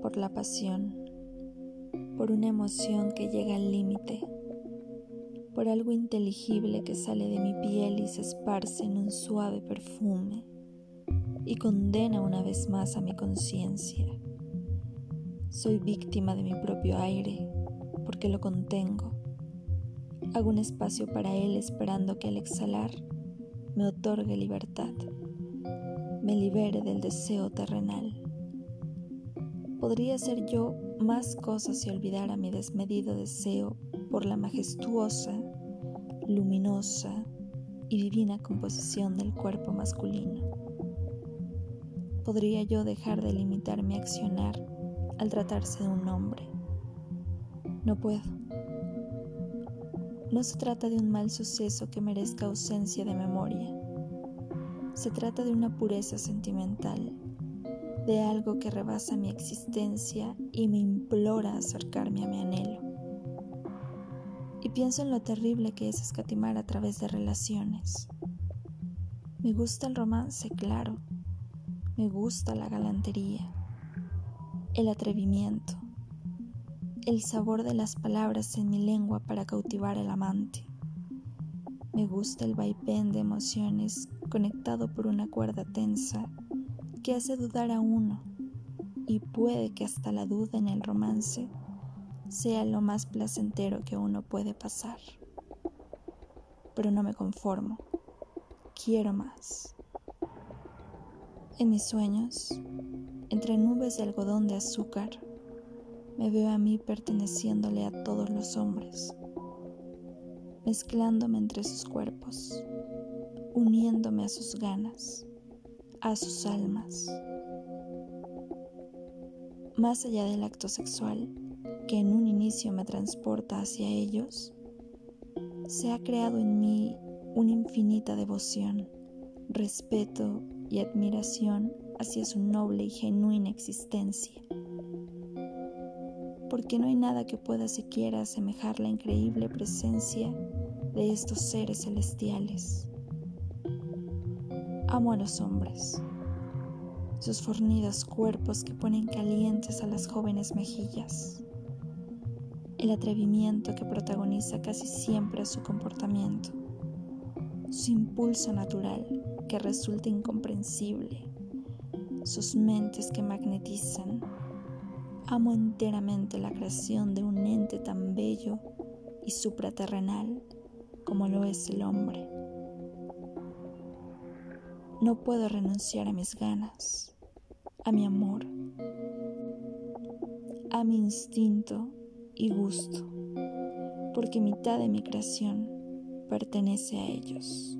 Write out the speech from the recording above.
por la pasión, por una emoción que llega al límite, por algo inteligible que sale de mi piel y se esparce en un suave perfume y condena una vez más a mi conciencia. Soy víctima de mi propio aire porque lo contengo. Hago un espacio para él esperando que al exhalar me otorgue libertad, me libere del deseo terrenal. Podría ser yo más cosas si olvidara mi desmedido deseo por la majestuosa, luminosa y divina composición del cuerpo masculino. Podría yo dejar de limitar mi accionar al tratarse de un hombre. No puedo. No se trata de un mal suceso que merezca ausencia de memoria. Se trata de una pureza sentimental de algo que rebasa mi existencia y me implora acercarme a mi anhelo. Y pienso en lo terrible que es escatimar a través de relaciones. Me gusta el romance, claro. Me gusta la galantería, el atrevimiento, el sabor de las palabras en mi lengua para cautivar al amante. Me gusta el vaivén de emociones conectado por una cuerda tensa que hace dudar a uno y puede que hasta la duda en el romance sea lo más placentero que uno puede pasar. Pero no me conformo, quiero más. En mis sueños, entre nubes de algodón de azúcar, me veo a mí perteneciéndole a todos los hombres, mezclándome entre sus cuerpos, uniéndome a sus ganas a sus almas. Más allá del acto sexual, que en un inicio me transporta hacia ellos, se ha creado en mí una infinita devoción, respeto y admiración hacia su noble y genuina existencia. Porque no hay nada que pueda siquiera asemejar la increíble presencia de estos seres celestiales. Amo a los hombres, sus fornidos cuerpos que ponen calientes a las jóvenes mejillas, el atrevimiento que protagoniza casi siempre su comportamiento, su impulso natural que resulta incomprensible, sus mentes que magnetizan. Amo enteramente la creación de un ente tan bello y supraterrenal como lo es el hombre. No puedo renunciar a mis ganas, a mi amor, a mi instinto y gusto, porque mitad de mi creación pertenece a ellos.